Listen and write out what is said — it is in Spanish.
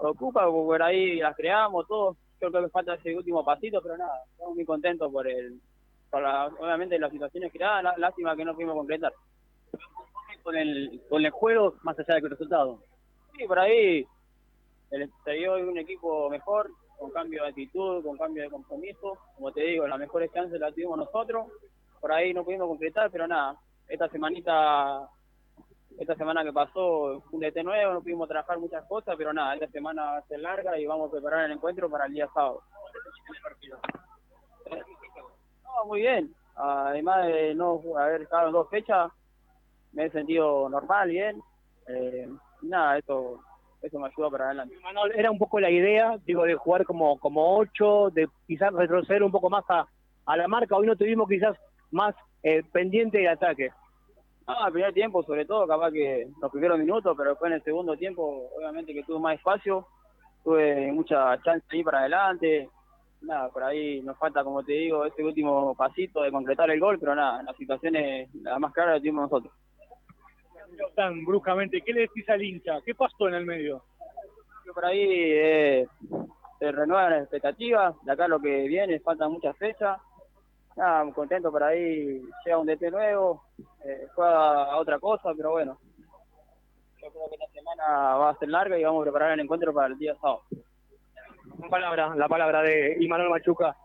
ocupa, por ahí las creamos, todo. Creo que me falta ese último pasito, pero nada, estamos muy contentos por el, por la, obviamente las situaciones creadas, lástima que no pudimos concretar. Con el, con el juego, más allá del resultado. Sí, por ahí se dio un equipo mejor, con cambio de actitud, con cambio de compromiso. Como te digo, las mejores chances las tuvimos nosotros. Por ahí no pudimos concretar, pero nada, esta semanita esta semana que pasó un DT nuevo, no pudimos trabajar muchas cosas, pero nada, esta semana va a ser larga y vamos a preparar el encuentro para el día sábado. No, muy bien. Además de no haber estado en dos fechas, me he sentido normal, bien. Eh, nada, eso eso me ayuda para adelante. Manuel, era un poco la idea, digo, de jugar como como ocho, de quizás retroceder un poco más a, a la marca. Hoy no tuvimos quizás más eh, pendiente de ataque. No, el primer tiempo sobre todo, capaz que los primeros minutos, pero después en el segundo tiempo, obviamente que tuve más espacio, tuve mucha chance ahí para adelante. Nada, por ahí nos falta, como te digo, ese último pasito de concretar el gol, pero nada, las situaciones, la más clara la tuvimos nosotros. Tan bruscamente, ¿qué le decís al hincha? ¿Qué pasó en el medio? Por ahí eh, se renuevan las expectativas, de acá lo que viene, faltan muchas fechas, nada, contento por ahí, llega un DT nuevo, eh, juega a otra cosa, pero bueno, yo creo que esta semana va a ser larga y vamos a preparar el encuentro para el día sábado. Palabra, la palabra de Imanol Machuca.